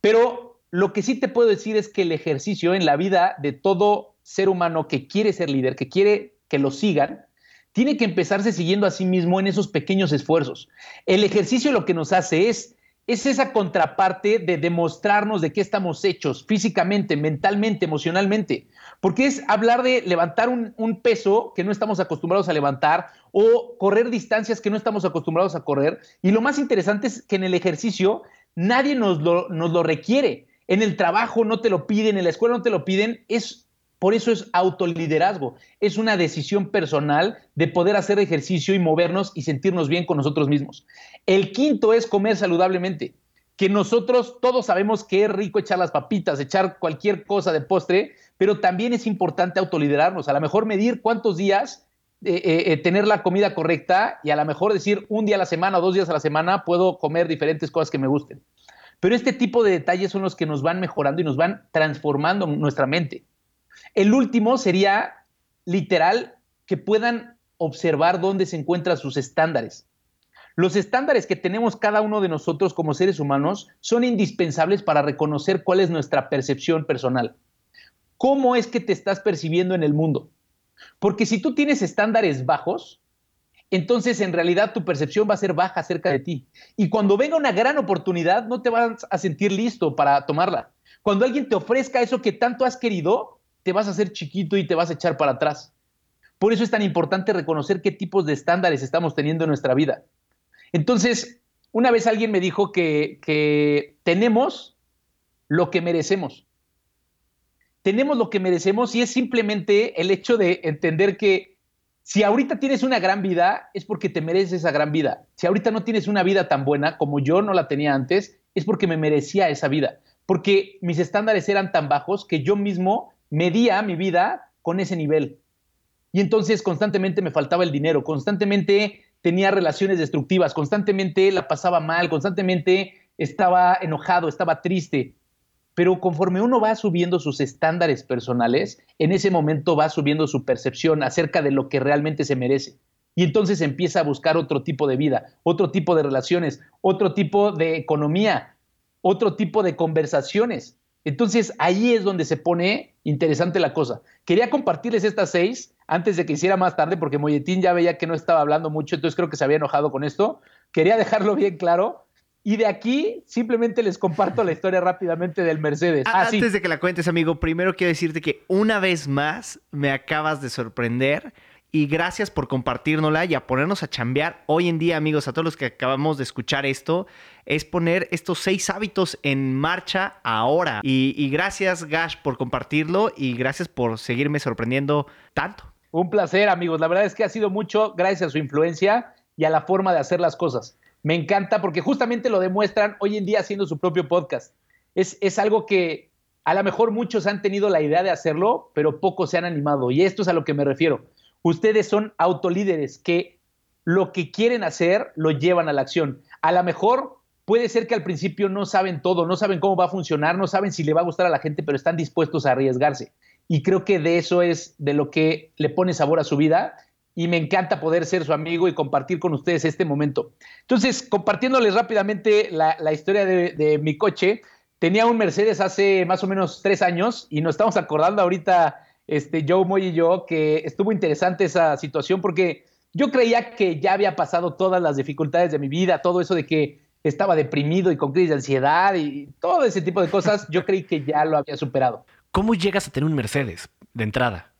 [SPEAKER 1] pero lo que sí te puedo decir es que el ejercicio en la vida de todo ser humano que quiere ser líder, que quiere que lo sigan, tiene que empezarse siguiendo a sí mismo en esos pequeños esfuerzos. El ejercicio lo que nos hace es es esa contraparte de demostrarnos de qué estamos hechos físicamente, mentalmente, emocionalmente. Porque es hablar de levantar un, peso que no estamos acostumbrados a levantar o correr distancias que no estamos acostumbrados a correr. Y lo más interesante es que en el ejercicio nadie nos lo, nos lo requiere. En el trabajo no te lo piden, en la escuela no te lo piden. Es por eso es autoliderazgo. Es una decisión personal de poder hacer ejercicio y movernos y sentirnos bien con nosotros mismos. El quinto es comer saludablemente. Que nosotros todos sabemos que es rico echar las papitas, echar cualquier cosa de postre, pero también es importante autoliderarnos. A lo mejor medir cuántos días eh, eh, eh, tener la comida correcta y a lo mejor decir un día a la semana o dos días a la semana puedo comer diferentes cosas que me gusten. Pero este tipo de detalles son los que nos van mejorando y nos van transformando nuestra mente. El último sería literal que puedan observar dónde se encuentran sus estándares. Los estándares que tenemos cada uno de nosotros como seres humanos son indispensables para reconocer cuál es nuestra percepción personal. ¿Cómo es que te estás percibiendo en el mundo? Porque si tú tienes estándares bajos, entonces en realidad tu percepción va a ser baja acerca de ti. Y cuando venga una gran oportunidad, no te vas a sentir listo para tomarla. Cuando alguien te ofrezca eso que tanto has querido, te vas a hacer chiquito y te vas a echar para atrás. Por eso es tan importante reconocer qué tipos de estándares estamos teniendo en nuestra vida. Entonces, una vez alguien me dijo que, que tenemos lo que merecemos. Tenemos lo que merecemos y es simplemente el hecho de entender que si ahorita tienes una gran vida, es porque te mereces esa gran vida. Si ahorita no tienes una vida tan buena como yo no la tenía antes, es porque me merecía esa vida. Porque mis estándares eran tan bajos que yo mismo medía mi vida con ese nivel. Y entonces constantemente me faltaba el dinero, constantemente tenía relaciones destructivas, constantemente la pasaba mal, constantemente estaba enojado, estaba triste. Pero conforme uno va subiendo sus estándares personales, en ese momento va subiendo su percepción acerca de lo que realmente se merece. Y entonces empieza a buscar otro tipo de vida, otro tipo de relaciones, otro tipo de economía, otro tipo de conversaciones. Entonces ahí es donde se pone interesante la cosa. Quería compartirles estas seis antes de que hiciera más tarde, porque Molletín ya veía que no estaba hablando mucho, entonces creo que se había enojado con esto. Quería dejarlo bien claro. Y de aquí simplemente les comparto la historia rápidamente del Mercedes.
[SPEAKER 3] Ah, antes de que la cuentes, amigo, primero quiero decirte que una vez más me acabas de sorprender y gracias por compartirnosla y a ponernos a chambear. Hoy en día, amigos, a todos los que acabamos de escuchar esto, es poner estos seis hábitos en marcha ahora. Y, gracias, Gash, por compartirlo y gracias por seguirme sorprendiendo tanto.
[SPEAKER 1] Un placer, amigos. La verdad es que ha sido mucho gracias a su influencia y a la forma de hacer las cosas. Me encanta porque justamente lo demuestran hoy en día haciendo su propio podcast. Es, es algo que a lo mejor muchos han tenido la idea de hacerlo, pero pocos se han animado. Y esto es a lo que me refiero ustedes son autolíderes que lo que quieren hacer lo llevan a la acción. A lo mejor puede ser que al principio no saben todo, no saben cómo va a funcionar, no saben si le va a gustar a la gente, pero están dispuestos a arriesgarse. Y creo que de eso es de lo que le pone sabor a su vida y me encanta poder ser su amigo y compartir con ustedes este momento. Entonces, compartiéndoles rápidamente la, historia de, de, mi coche, tenía un Mercedes hace más o menos tres años y nos estamos acordando ahorita este, Joe Moy y yo, que estuvo interesante esa situación porque yo creía que ya había pasado todas las dificultades de mi vida, todo eso de que estaba deprimido y con crisis de ansiedad y todo ese tipo de cosas, yo creí que ya lo había superado.
[SPEAKER 4] ¿Cómo llegas a tener un Mercedes de entrada?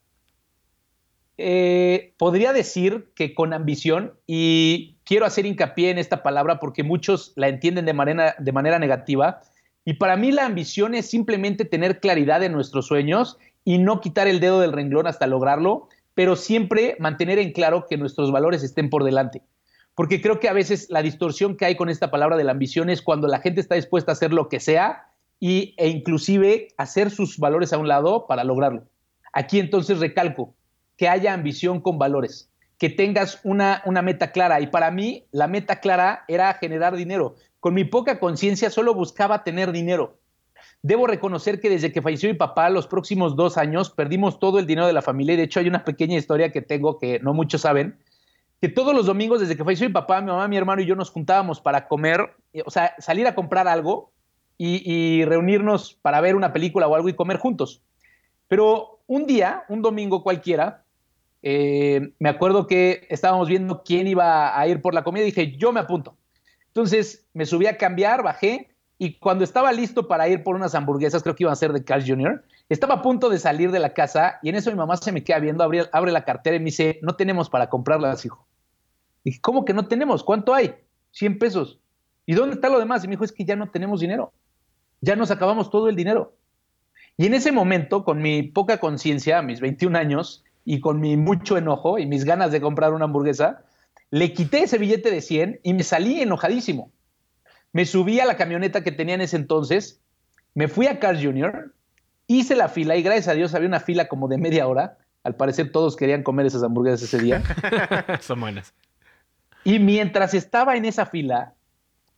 [SPEAKER 1] Eh, podría decir que con ambición, y quiero hacer hincapié en esta palabra porque muchos la entienden de manera, de manera negativa, y para mí la ambición es simplemente tener claridad en nuestros sueños y no quitar el dedo del renglón hasta lograrlo, pero siempre mantener en claro que nuestros valores estén por delante. Porque creo que a veces la distorsión que hay con esta palabra de la ambición es cuando la gente está dispuesta a hacer lo que sea y, e inclusive hacer sus valores a un lado para lograrlo. Aquí entonces recalco que haya ambición con valores, que tengas una, una meta clara. Y para mí la meta clara era generar dinero. Con mi poca conciencia solo buscaba tener dinero. Debo reconocer que desde que falleció mi papá, los próximos dos años, perdimos todo el dinero de la familia. De hecho hay una pequeña historia que tengo que no muchos saben, que todos los domingos, desde que falleció mi papá, mi mamá, mi hermano y yo nos juntábamos para comer, o sea, salir a comprar algo y, reunirnos para ver una película o algo y comer juntos. Pero un día, un domingo cualquiera, eh, me acuerdo que estábamos viendo quién iba a ir por la comida y dije, yo me apunto. Entonces me subí a cambiar, bajé y cuando estaba listo para ir por unas hamburguesas, creo que iban a ser de Carl Jr., estaba a punto de salir de la casa y en eso mi mamá se me queda viendo, abre, abre la cartera y me dice, no tenemos para comprarlas, hijo. Dije, ¿cómo que no tenemos? ¿Cuánto hay? 100 pesos. ¿Y dónde está lo demás? Y me dijo, es que ya no tenemos dinero ya nos acabamos todo el dinero. Y en ese momento, con mi poca conciencia, mis 21 años, y con mi mucho enojo y mis ganas de comprar una hamburguesa, le quité ese billete de 100 y me salí enojadísimo. Me subí a la camioneta que tenía en ese entonces, me fui a Carl Jr., hice la fila y gracias a Dios había una fila como de media hora. Al parecer todos querían comer esas hamburguesas ese día. [laughs]
[SPEAKER 4] Son buenas.
[SPEAKER 1] Y mientras estaba en esa fila,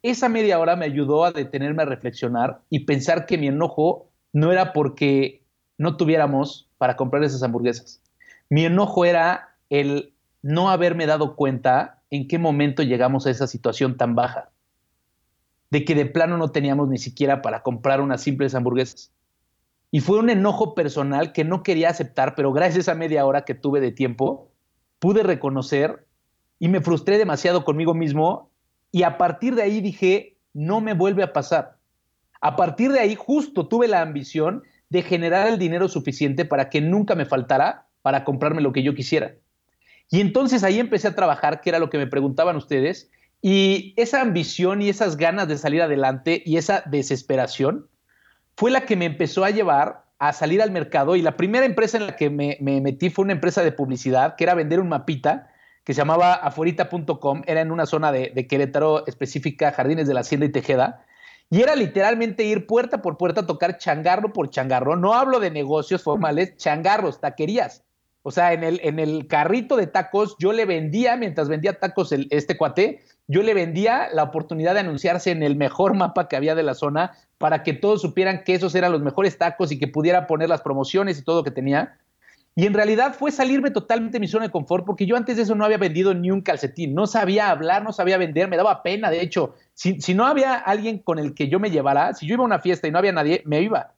[SPEAKER 1] esa media hora me ayudó a detenerme a reflexionar y pensar que mi enojo no era porque no tuviéramos para comprar esas hamburguesas. Mi enojo era el no haberme dado cuenta en qué momento llegamos a esa situación tan baja, de que de plano no teníamos ni siquiera para comprar unas simples hamburguesas. Y fue un enojo personal que no quería aceptar, pero gracias a media hora que tuve de tiempo, pude reconocer y me frustré demasiado conmigo mismo y a partir de ahí dije, no me vuelve a pasar. A partir de ahí justo tuve la ambición de generar el dinero suficiente para que nunca me faltara para comprarme lo que yo quisiera. Y entonces ahí empecé a trabajar, que era lo que me preguntaban ustedes, y esa ambición y esas ganas de salir adelante y esa desesperación fue la que me empezó a llevar a salir al mercado. Y la primera empresa en la que me, me metí fue una empresa de publicidad, que era vender un mapita que se llamaba aforita.com, era en una zona de, Querétaro específica, Jardines de la Hacienda y Tejeda, y era literalmente ir puerta por puerta a tocar changarro por changarro. No hablo de negocios formales, changarros, taquerías. O sea, en el, en el carrito de tacos yo le vendía, mientras vendía tacos este cuate, yo le vendía la oportunidad de anunciarse en el mejor mapa que había de la zona para que todos supieran que esos eran los mejores tacos y que pudiera poner las promociones y todo lo que tenía. Y en realidad fue salirme totalmente de mi zona de confort porque yo antes de eso no había vendido ni un calcetín, no sabía hablar, no sabía vender, me daba pena. De hecho, si, no había alguien con el que yo me llevara, si yo iba a una fiesta y no había nadie, me iba.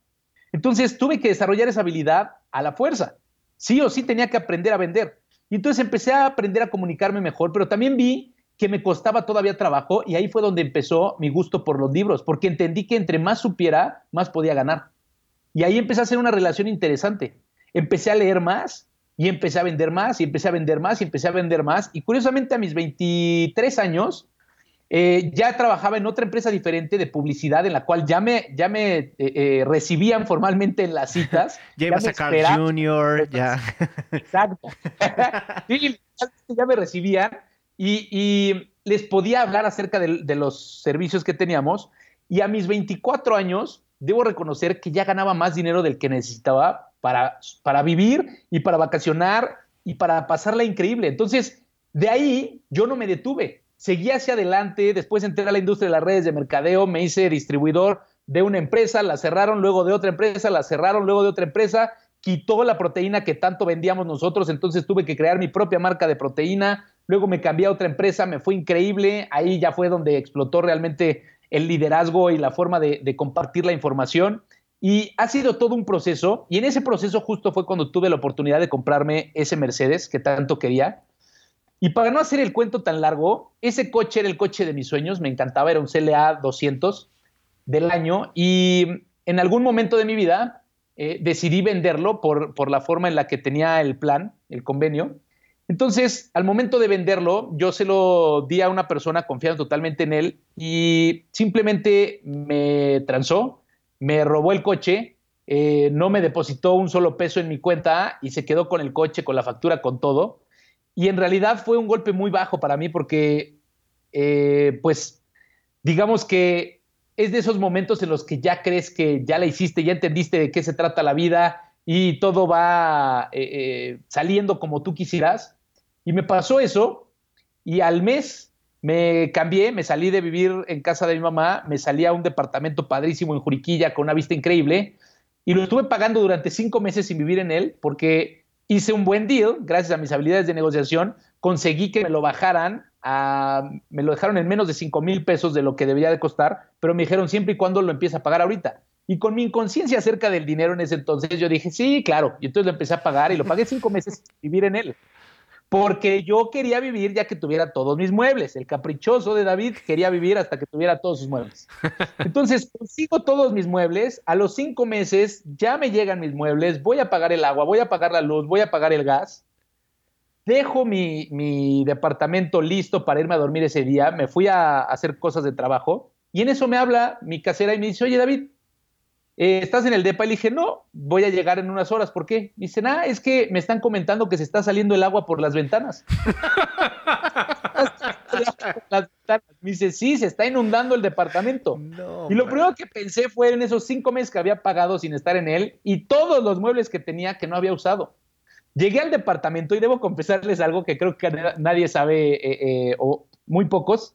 [SPEAKER 1] Entonces tuve que desarrollar esa habilidad a la fuerza. Sí o sí tenía que aprender a vender. Y entonces empecé a aprender a comunicarme mejor, pero también vi que me costaba todavía trabajo y ahí fue donde empezó mi gusto por los libros, porque entendí que entre más supiera, más podía ganar. Y ahí empecé a hacer una relación interesante empecé a leer más y empecé a vender más y empecé a vender más y empecé a vender más. Y curiosamente a mis 23 años eh, ya trabajaba en otra empresa diferente de publicidad en la cual ya me, ya me eh, eh, recibían formalmente en las citas. [laughs]
[SPEAKER 3] ya ibas a Carl Junior, ya.
[SPEAKER 1] Exacto. [laughs] sí, ya me recibían y, les podía hablar acerca de, de los servicios que teníamos. Y a mis 24 años, debo reconocer que ya ganaba más dinero del que necesitaba para, para vivir y para vacacionar y para pasarla increíble. Entonces, de ahí yo no me detuve, seguí hacia adelante, después entré a la industria de las redes de mercadeo, me hice distribuidor de una empresa, la cerraron, luego de otra empresa, la cerraron, luego de otra empresa, quitó la proteína que tanto vendíamos nosotros, entonces tuve que crear mi propia marca de proteína, luego me cambié a otra empresa, me fue increíble, ahí ya fue donde explotó realmente el liderazgo y la forma de, de compartir la información. Y ha sido todo un proceso, y en ese proceso justo fue cuando tuve la oportunidad de comprarme ese Mercedes que tanto quería. Y para no hacer el cuento tan largo, ese coche era el coche de mis sueños, me encantaba, era un CLA 200 del año, y en algún momento de mi vida eh, decidí venderlo por, por la forma en la que tenía el plan, el convenio. Entonces, al momento de venderlo, yo se lo di a una persona confiando totalmente en él y simplemente me transó, me robó el coche, eh, no me depositó un solo peso en mi cuenta y se quedó con el coche, con la factura, con todo. Y en realidad fue un golpe muy bajo para mí porque, eh, pues, digamos que es de esos momentos en los que ya crees que ya la hiciste, ya entendiste de qué se trata la vida y todo va eh, saliendo como tú quisieras. Y me pasó eso y al mes me cambié, me salí de vivir en casa de mi mamá, me salí a un departamento padrísimo en Juriquilla con una vista increíble y lo estuve pagando durante cinco meses sin vivir en él porque hice un buen deal, gracias a mis habilidades de negociación, conseguí que me lo bajaran, a, me lo dejaron en menos de cinco mil pesos de lo que debería de costar, pero me dijeron siempre y cuando lo empiece a pagar ahorita. Y con mi inconsciencia acerca del dinero en ese entonces, yo dije, sí, claro. Y entonces lo empecé a pagar y lo pagué cinco meses vivir en él porque yo quería vivir ya que tuviera todos mis muebles. El caprichoso de David quería vivir hasta que tuviera todos sus muebles. [laughs] Entonces consigo todos mis muebles, a los cinco meses ya me llegan mis muebles, voy a pagar el agua, voy a pagar la luz, voy a pagar el gas. Dejo mi, mi departamento listo para irme a dormir ese día, me fui a hacer cosas de trabajo y en eso me habla mi casera y me dice, oye David, eh, ¿estás en el DEPA? Y le dije, no, voy a llegar en unas horas. ¿Por qué? Dice, ah, es que me están comentando que se está saliendo el agua por las ventanas. [laughs] Me dice, sí, se está inundando el departamento. y lo primero que pensé fue en esos cinco meses que había pagado sin estar en él y todos los muebles que tenía que no había usado. Llegué al departamento y debo confesarles algo que creo que nadie sabe, eh, eh, o muy pocos.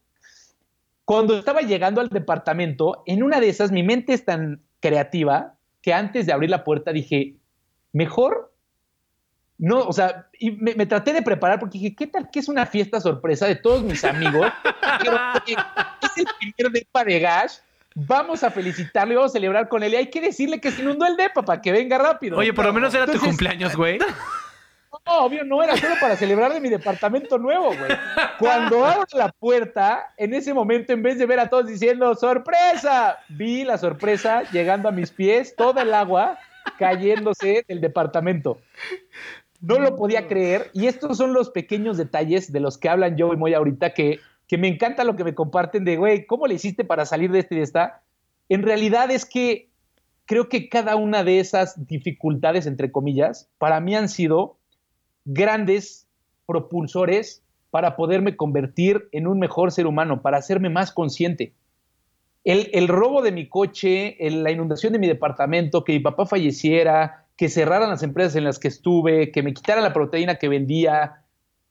[SPEAKER 1] Cuando estaba llegando al departamento, en una de esas mi mente es tan creativa que antes de abrir la puerta dije, mejor no, o sea, y me, traté de preparar porque dije, ¿qué tal que es una fiesta sorpresa de todos mis amigos? [laughs] es el primer depa de Gash. Vamos a felicitarlo y vamos a celebrar con él. Y hay que decirle que se inundó el depa para que venga rápido.
[SPEAKER 4] Oye, por lo menos era tu cumpleaños, güey. [laughs]
[SPEAKER 1] No, obvio, no era solo para celebrar de mi departamento nuevo, güey. Cuando abro la puerta, en ese momento, en vez de ver a todos diciendo ¡sorpresa! Vi la sorpresa llegando a mis pies, toda el agua cayéndose del departamento. No lo podía creer. Y estos son los pequeños detalles de los que hablan yo y Moy ahorita, que, que me encanta lo que me comparten de, güey, ¿cómo le hiciste para salir de este y de esta? En realidad es que creo que cada una de esas dificultades, entre comillas, para mí han sido grandes propulsores para poderme convertir en un mejor ser humano, para hacerme más consciente. El, robo de mi coche, la inundación de mi departamento, que mi papá falleciera, que cerraran las empresas en las que estuve, que me quitaran la proteína que vendía,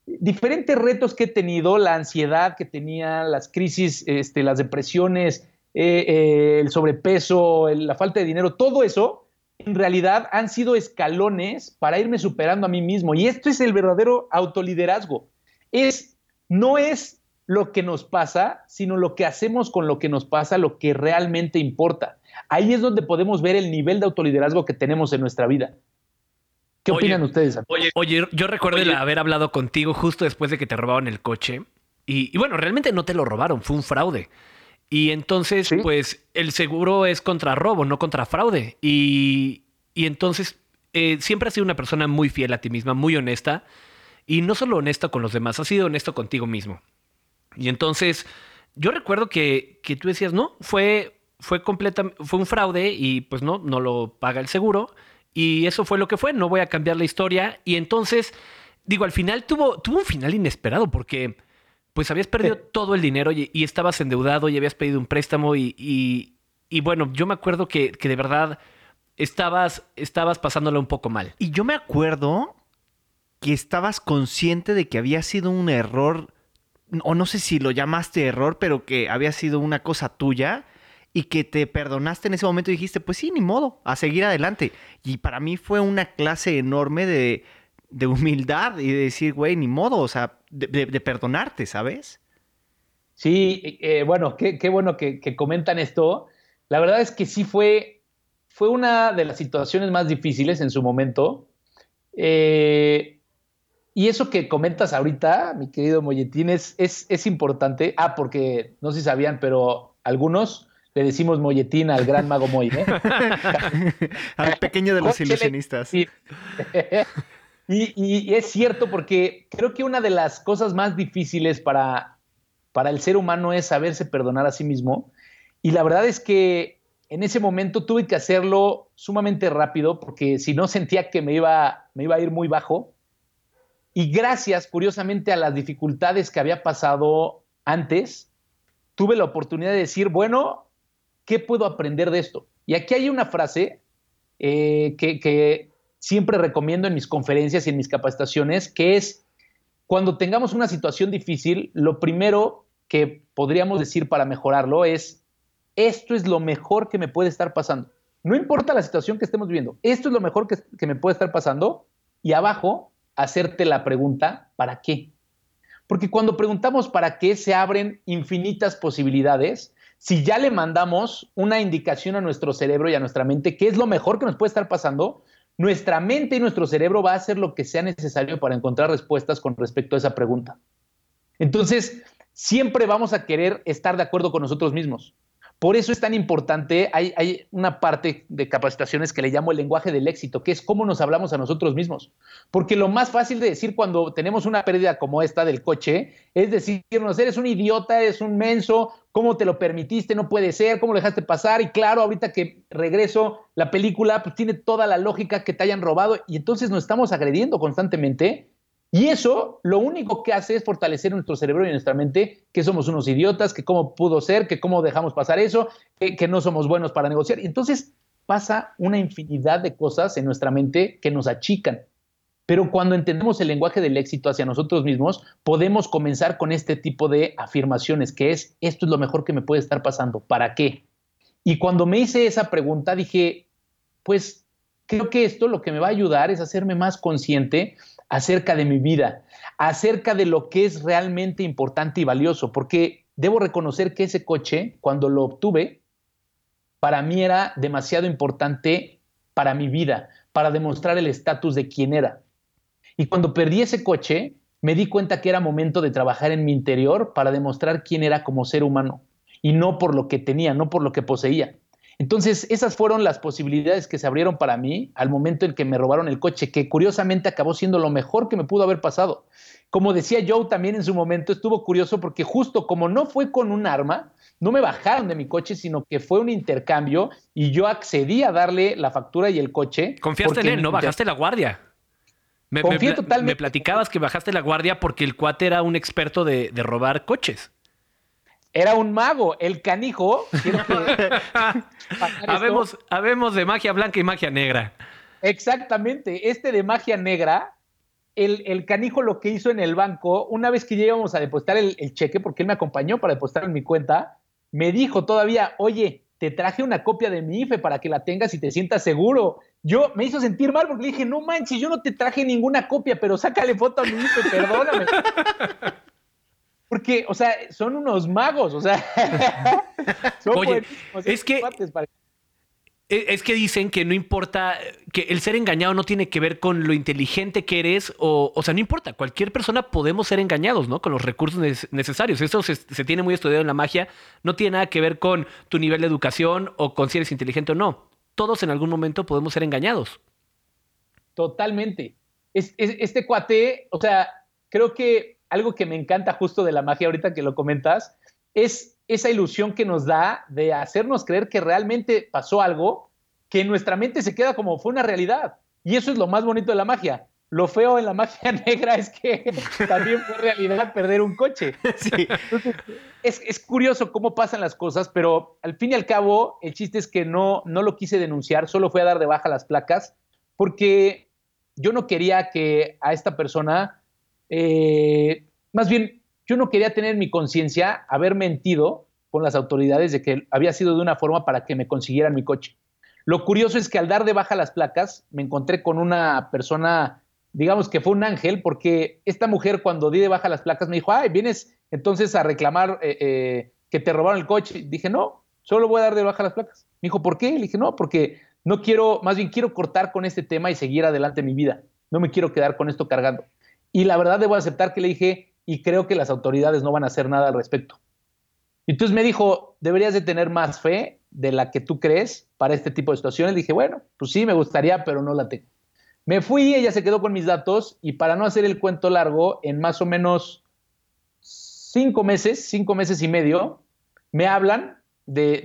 [SPEAKER 1] diferentes retos que he tenido, la ansiedad que tenía, las crisis, este, las depresiones, eh, eh, el sobrepeso, la falta de dinero, todo eso en realidad han sido escalones para irme superando a mí mismo. Y esto es el verdadero autoliderazgo. Es, no es lo que nos pasa, sino lo que hacemos con lo que nos pasa, lo que realmente importa. Ahí es donde podemos ver el nivel de autoliderazgo que tenemos en nuestra vida. ¿Qué opinan ustedes?
[SPEAKER 4] Oye, oye, yo recuerdo haber hablado contigo justo después de que te robaron el coche. y, bueno, realmente no te lo robaron, fue un fraude. Y entonces, pues el seguro es contra robo, no contra fraude. Y, entonces, eh, siempre has sido una persona muy fiel a ti misma, muy honesta. Y no solo honesta con los demás, has sido honesto contigo mismo. Y entonces, yo recuerdo que, que tú decías, no, fue, fue, completa, fue un fraude y pues no, no lo paga el seguro. Y eso fue lo que fue, no voy a cambiar la historia. Y entonces, digo, al final tuvo, tuvo un final inesperado porque pues habías perdido todo el dinero y, estabas endeudado y habías pedido un préstamo y, y, bueno, yo me acuerdo que, que, de verdad estabas, estabas pasándolo un poco mal.
[SPEAKER 3] Y yo me acuerdo que estabas consciente de que había sido un error, o no sé si lo llamaste error, pero que había sido una cosa tuya y que te perdonaste en ese momento y dijiste, pues sí, ni modo, a seguir adelante. Y para mí fue una clase enorme de, de humildad y de decir, güey, ni modo, o sea, de, perdonarte, ¿sabes?
[SPEAKER 1] Sí, eh, bueno, qué, bueno que, comentan esto. La verdad es que sí fue, fue una de las situaciones más difíciles en su momento. Eh, y eso que comentas ahorita, mi querido Molletín, es, es, importante. Ah, porque no sé si sabían, pero algunos le decimos molletín al gran mago Moy. ¿eh? [laughs]
[SPEAKER 3] al pequeño de los ilusionistas. [laughs]
[SPEAKER 1] Y, es cierto porque creo que una de las cosas más difíciles para, para el ser humano es saberse perdonar a sí mismo. Y la verdad es que en ese momento tuve que hacerlo sumamente rápido porque si no sentía que me iba, me iba a ir muy bajo. Y gracias, curiosamente, a las dificultades que había pasado antes, tuve la oportunidad de decir, bueno, ¿qué puedo aprender de esto? Y aquí hay una frase eh, que, siempre recomiendo en mis conferencias y en mis capacitaciones, que es, cuando tengamos una situación difícil, lo primero que podríamos decir para mejorarlo es, esto es lo mejor que me puede estar pasando. No importa la situación que estemos viviendo, esto es lo mejor que, que me puede estar pasando. Y abajo, hacerte la pregunta, ¿para qué? Porque cuando preguntamos para qué, se abren infinitas posibilidades. Si ya le mandamos una indicación a nuestro cerebro y a nuestra mente, qué es lo mejor que nos puede estar pasando, nuestra mente y nuestro cerebro va a hacer lo que sea necesario para encontrar respuestas con respecto a esa pregunta. Entonces, siempre vamos a querer estar de acuerdo con nosotros mismos. Por eso es tan importante, hay, una parte de capacitaciones que le llamo el lenguaje del éxito, que es cómo nos hablamos a nosotros mismos. Porque lo más fácil de decir cuando tenemos una pérdida como esta del coche es decirnos, eres un idiota, eres un menso, ¿cómo te lo permitiste? No puede ser, ¿cómo lo dejaste pasar? Y claro, ahorita que regreso, la película pues, tiene toda la lógica que te hayan robado y entonces nos estamos agrediendo constantemente y eso lo único que hace es fortalecer nuestro cerebro y nuestra mente, que somos unos idiotas, que cómo pudo ser, que cómo dejamos pasar eso, que, no somos buenos para negociar. Y entonces pasa una infinidad de cosas en nuestra mente que nos achican. Pero cuando entendemos el lenguaje del éxito hacia nosotros mismos, podemos comenzar con este tipo de afirmaciones, que es, esto es lo mejor que me puede estar pasando, ¿para qué? Y cuando me hice esa pregunta, dije, pues creo que esto lo que me va a ayudar es hacerme más consciente acerca de mi vida, acerca de lo que es realmente importante y valioso, porque debo reconocer que ese coche, cuando lo obtuve, para mí era demasiado importante para mi vida, para demostrar el estatus de quién era. Y cuando perdí ese coche, me di cuenta que era momento de trabajar en mi interior para demostrar quién era como ser humano, y no por lo que tenía, no por lo que poseía. Entonces, esas fueron las posibilidades que se abrieron para mí al momento en que me robaron el coche, que curiosamente acabó siendo lo mejor que me pudo haber pasado. Como decía Joe también en su momento, estuvo curioso porque justo como no fue con un arma, no me bajaron de mi coche, sino que fue un intercambio y yo accedí a darle la factura y el coche.
[SPEAKER 4] Confiaste en él, no bajaste la guardia. Me, totalmente. me, platicabas que bajaste la guardia porque el cuate era un experto de robar coches
[SPEAKER 1] era un mago, el canijo. [laughs]
[SPEAKER 4] habemos, de magia blanca y magia negra.
[SPEAKER 1] Exactamente, este de magia negra, el, canijo lo que hizo en el banco, una vez que llegamos a depositar el, cheque, porque él me acompañó para depositar en mi cuenta, me dijo todavía, oye, te traje una copia de mi IFE para que la tengas y te sientas seguro. Yo me hizo sentir mal porque le dije, no manches, yo no te traje ninguna copia, pero sácale foto a mi IFE, perdóname. [laughs] Porque, o sea, son unos magos, o sea. [laughs]
[SPEAKER 4] son Oye, es que. E, es que dicen que no importa, que el ser engañado no tiene que ver con lo inteligente que eres, o, o sea, no importa, cualquier persona podemos ser engañados, ¿no? Con los recursos necesarios. Eso se, se, tiene muy estudiado en la magia, no tiene nada que ver con tu nivel de educación o con si eres inteligente o no. Todos en algún momento podemos ser engañados.
[SPEAKER 1] Totalmente. este cuate, o sea, creo que algo que me encanta justo de la magia ahorita que lo comentas, es esa ilusión que nos da de hacernos creer que realmente pasó algo que en nuestra mente se queda como fue una realidad. Y eso es lo más bonito de la magia. Lo feo en la magia [laughs] negra es que [laughs] también fue realidad perder un coche. [laughs] es, es, curioso cómo pasan las cosas, pero al fin y al cabo, el chiste es que no, no lo quise denunciar, solo fui a dar de baja las placas, porque yo no quería que a esta persona eh, más bien, yo no quería tener mi conciencia haber mentido con las autoridades de que había sido de una forma para que me consiguieran mi coche. Lo curioso es que al dar de baja las placas, me encontré con una persona, digamos que fue un ángel, porque esta mujer cuando di de baja las placas me dijo, ay, vienes entonces a reclamar eh, eh, que te robaron el coche. Dije, no, solo voy a dar de baja las placas. Me dijo, ¿por qué? Le dije, no, porque no quiero, más bien quiero cortar con este tema y seguir adelante mi vida. No me quiero quedar con esto cargando. Y la verdad debo aceptar que le dije, y creo que las autoridades no van a hacer nada al respecto. Entonces me dijo, deberías de tener más fe de la que tú crees para este tipo de situaciones. dije, bueno, pues sí, me gustaría, pero no la tengo. Me fui, ella se quedó con mis datos y para no hacer el cuento largo, en más o menos cinco meses, cinco meses y medio, me hablan de,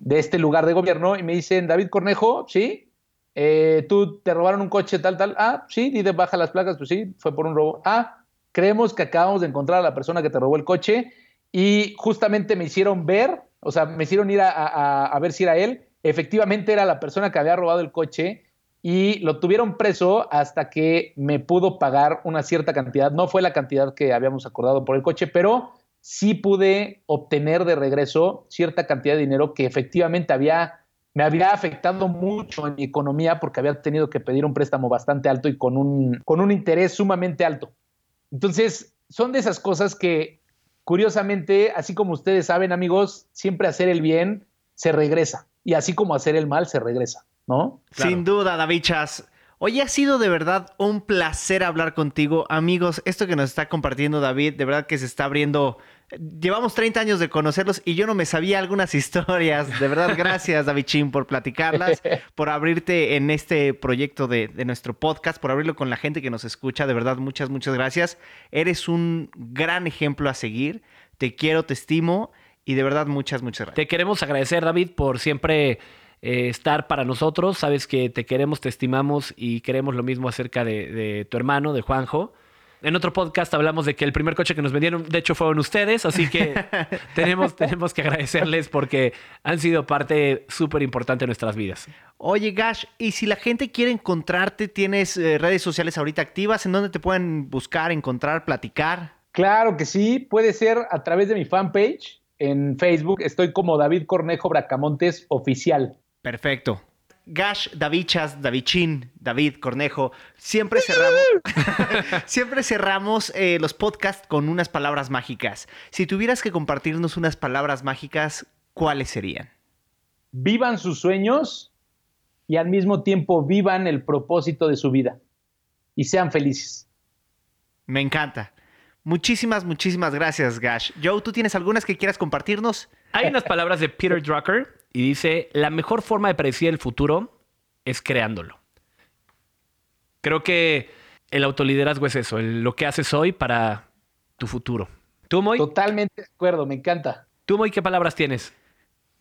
[SPEAKER 1] de, este lugar de gobierno y me dicen, David Cornejo, sí, eh, tú te robaron un coche tal, tal, ah, sí, y de baja las placas, pues sí, fue por un robo. Ah, creemos que acabamos de encontrar a la persona que te robó el coche y justamente me hicieron ver, o sea, me hicieron ir a, a ver si era él, efectivamente era la persona que había robado el coche y lo tuvieron preso hasta que me pudo pagar una cierta cantidad. No fue la cantidad que habíamos acordado por el coche, pero sí pude obtener de regreso cierta cantidad de dinero que efectivamente había, me había afectado mucho en mi economía porque había tenido que pedir un préstamo bastante alto y con un, con un interés sumamente alto. Entonces, son de esas cosas que, curiosamente, así como ustedes saben, amigos, siempre hacer el bien se regresa y así como hacer el mal se regresa. ¿No?
[SPEAKER 3] Sin duda, David Chas. Hoy ha sido de verdad un placer hablar contigo. Amigos, esto que nos está compartiendo David, de verdad que se está abriendo. Llevamos 30 años de conocerlos y yo no me sabía algunas [laughs] historias. De verdad, gracias, David Chin, por platicarlas, por abrirte en este proyecto de, de, nuestro podcast, por abrirlo con la gente que nos escucha. De verdad, muchas, muchas gracias. Eres un gran ejemplo a seguir. Te quiero, te estimo y de verdad, muchas, muchas gracias.
[SPEAKER 4] Te queremos agradecer, David, por siempre eh, estar para nosotros. Sabes que te queremos, te estimamos y queremos lo mismo acerca de, tu hermano, de Juanjo. En otro podcast hablamos de que el primer coche que nos vendieron, de hecho, fueron ustedes, así que [laughs] tenemos, tenemos que agradecerles porque han sido parte súper importante de nuestras vidas.
[SPEAKER 3] Oye, Gash, y si la gente quiere encontrarte, ¿tienes eh, redes sociales ahorita activas? ¿En dónde te pueden buscar, encontrar, platicar?
[SPEAKER 1] Claro que sí, puede ser a través de mi fanpage en Facebook. Estoy como David Cornejo Bracamontes Oficial.
[SPEAKER 3] Perfecto. Gash, Davichas, Davichin, David, Cornejo, siempre cerramos, [laughs] siempre cerramos eh, los podcasts con unas palabras mágicas. Si tuvieras que compartirnos unas palabras mágicas, ¿cuáles serían?
[SPEAKER 1] Vivan sus sueños y al mismo tiempo vivan el propósito de su vida y sean felices.
[SPEAKER 3] Me encanta. Muchísimas, muchísimas gracias, Gash. Joe, ¿tú tienes algunas que quieras compartirnos?
[SPEAKER 4] Hay unas palabras de Peter Drucker y dice, la mejor forma de predecir el futuro es creándolo. Creo que el autoliderazgo es eso, lo que haces hoy para tu futuro. ¿Tú, Moy?
[SPEAKER 1] Totalmente de acuerdo, me encanta.
[SPEAKER 4] ¿Tú, Moy, qué palabras tienes?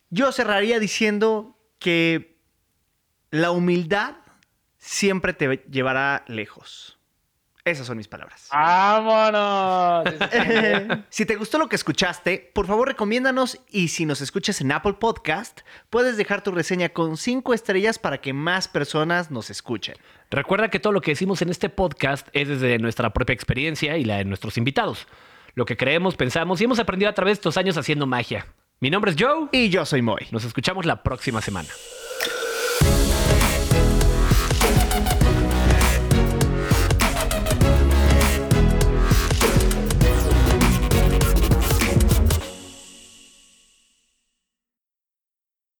[SPEAKER 3] Yo cerraría diciendo que la humildad siempre te llevará lejos. Esas son mis palabras.
[SPEAKER 1] ¡Vámonos! [laughs]
[SPEAKER 3] si te gustó lo que escuchaste, por favor recomiéndanos y si nos escuchas en Apple Podcast, puedes dejar tu reseña con cinco estrellas para que más personas nos escuchen.
[SPEAKER 4] Recuerda que todo lo que decimos en este podcast es desde nuestra propia experiencia y la de nuestros invitados. Lo que creemos, pensamos y hemos aprendido a través de estos años haciendo magia. Mi nombre es Joe.
[SPEAKER 3] Y yo soy Moy.
[SPEAKER 4] Nos escuchamos la próxima semana.